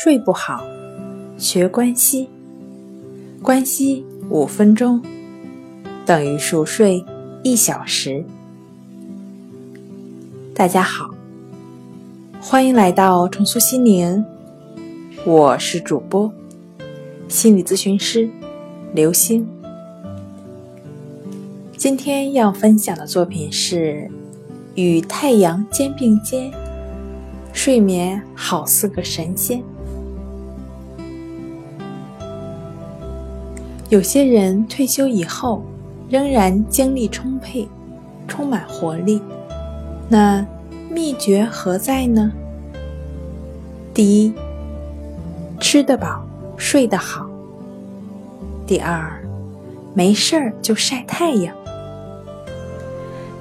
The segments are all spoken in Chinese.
睡不好，学关西。关西五分钟等于熟睡一小时。大家好，欢迎来到重塑心灵，我是主播心理咨询师刘星。今天要分享的作品是《与太阳肩并肩》，睡眠好似个神仙。有些人退休以后仍然精力充沛，充满活力，那秘诀何在呢？第一，吃得饱，睡得好。第二，没事儿就晒太阳。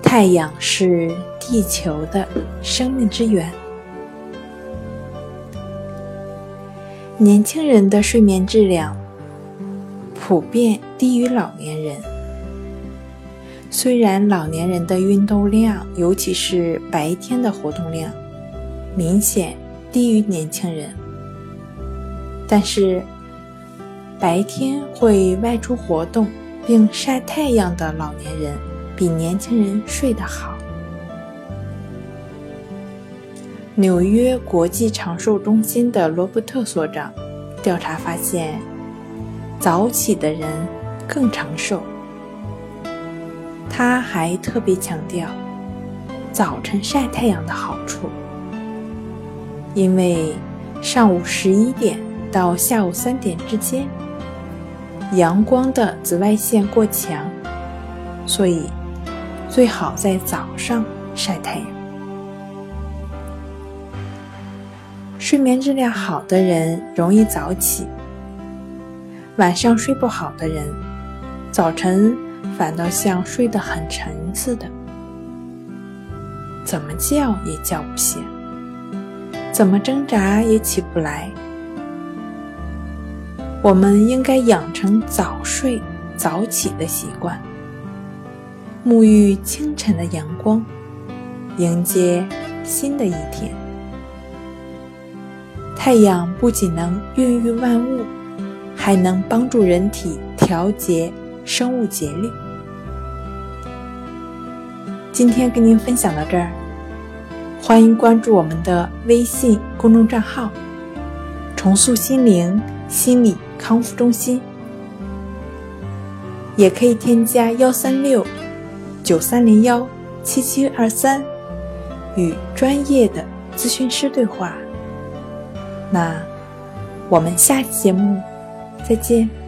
太阳是地球的生命之源。年轻人的睡眠质量普遍低于老年人。虽然老年人的运动量，尤其是白天的活动量，明显低于年轻人，但是白天会外出活动并晒太阳的老年人。比年轻人睡得好。纽约国际长寿中心的罗伯特所长调查发现，早起的人更长寿。他还特别强调早晨晒太阳的好处，因为上午十一点到下午三点之间，阳光的紫外线过强，所以。最好在早上晒太阳。睡眠质量好的人容易早起，晚上睡不好的人，早晨反倒像睡得很沉似的，怎么叫也叫不醒，怎么挣扎也起不来。我们应该养成早睡早起的习惯。沐浴清晨的阳光，迎接新的一天。太阳不仅能孕育万物，还能帮助人体调节生物节律。今天跟您分享到这儿，欢迎关注我们的微信公众账号“重塑心灵心理康复中心”，也可以添加幺三六。九三零幺七七二三，与专业的咨询师对话。那我们下期节目再见。